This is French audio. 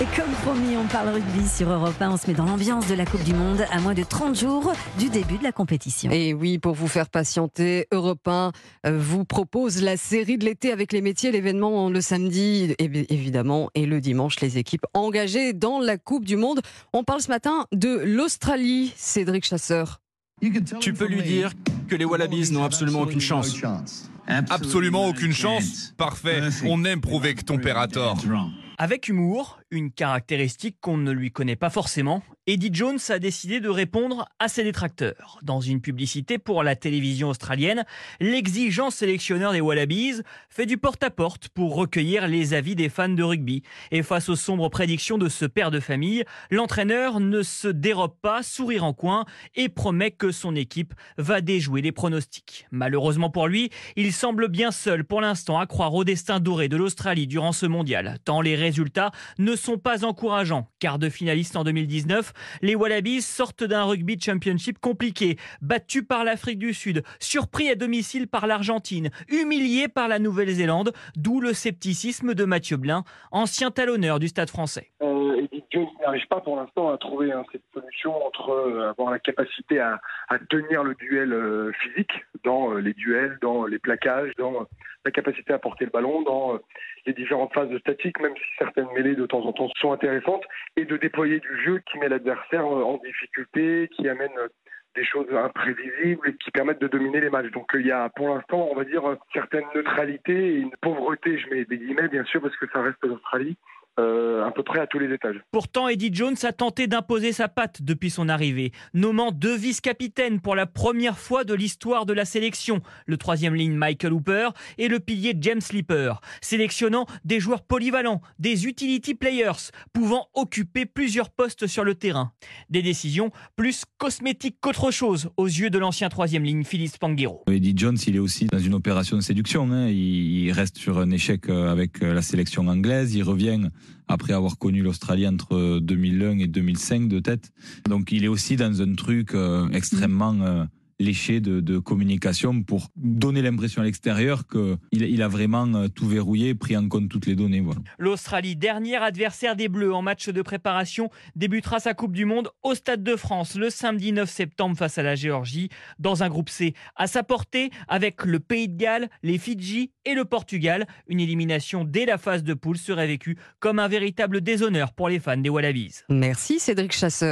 Et comme promis, on parle rugby sur Europe 1. On se met dans l'ambiance de la Coupe du Monde à moins de 30 jours du début de la compétition. Et oui, pour vous faire patienter, Europe 1 euh, vous propose la série de l'été avec les métiers, l'événement le samedi évidemment et le dimanche, les équipes engagées dans la Coupe du Monde. On parle ce matin de l'Australie, Cédric Chasseur. Tu peux lui dire que les Wallabies n'ont absolument aucune chance. Absolument aucune chance Parfait, on aime prouver que ton père a tort. Avec humour, une caractéristique qu'on ne lui connaît pas forcément, Eddie Jones a décidé de répondre à ses détracteurs. Dans une publicité pour la télévision australienne, l'exigeant sélectionneur des Wallabies fait du porte-à-porte pour recueillir les avis des fans de rugby. Et face aux sombres prédictions de ce père de famille, l'entraîneur ne se dérobe pas, sourire en coin, et promet que son équipe va déjouer les pronostics. Malheureusement pour lui, il semble bien seul pour l'instant à croire au destin doré de l'Australie durant ce mondial, tant les résultats ne sont pas encourageants. Quart de finaliste en 2019, les Wallabies sortent d'un rugby championship compliqué, battus par l'Afrique du Sud, surpris à domicile par l'Argentine, humiliés par la Nouvelle-Zélande, d'où le scepticisme de Mathieu Blin, ancien talonneur du Stade français. Euh, Jones n'arrive pas pour l'instant à trouver hein, cette solution entre euh, avoir la capacité à, tenir le duel euh, physique dans les duels, dans les plaquages, dans la capacité à porter le ballon, dans les différentes phases de statique, même si certaines mêlées de temps en temps sont intéressantes, et de déployer du jeu qui met l'adversaire en difficulté, qui amène des choses imprévisibles et qui permettent de dominer les matchs. Donc il y a pour l'instant, on va dire, certaine neutralité et une pauvreté, je mets des guillemets bien sûr parce que ça reste l'Australie, euh, à peu près à tous les étages. Pourtant, Eddie Jones a tenté d'imposer sa patte depuis son arrivée, nommant deux vice-capitaines pour la première fois de l'histoire de la sélection, le troisième ligne Michael Hooper et le pilier James Slipper, sélectionnant des joueurs polyvalents, des utility players, pouvant occuper plusieurs postes sur le terrain. Des décisions plus cosmétiques qu'autre chose aux yeux de l'ancien troisième ligne Phyllis Panguero. Eddie Jones, il est aussi dans une opération de séduction. Hein. Il reste sur un échec euh, avec euh, la sélection anglaise, il revient après avoir connu l'Australie entre 2001 et 2005 de tête. Donc il est aussi dans un truc euh, extrêmement euh, léché de, de, communication pour donner l'impression à l'extérieur qu'il il a vraiment euh, tout verrouillé, pris en compte toutes les données. Voilà. L'Australie, dernier adversaire des Bleus en match de préparation, débutera sa Coupe du Monde au Stade de France le samedi 9 septembre face à la Géorgie, dans un groupe C à sa portée avec le Pays de Galles, les Fidji et le Portugal. Une élimination dès la phase de poule serait vécue comme un véritable déshonneur pour les fans des Wallabies. Merci Cédric Chasseur.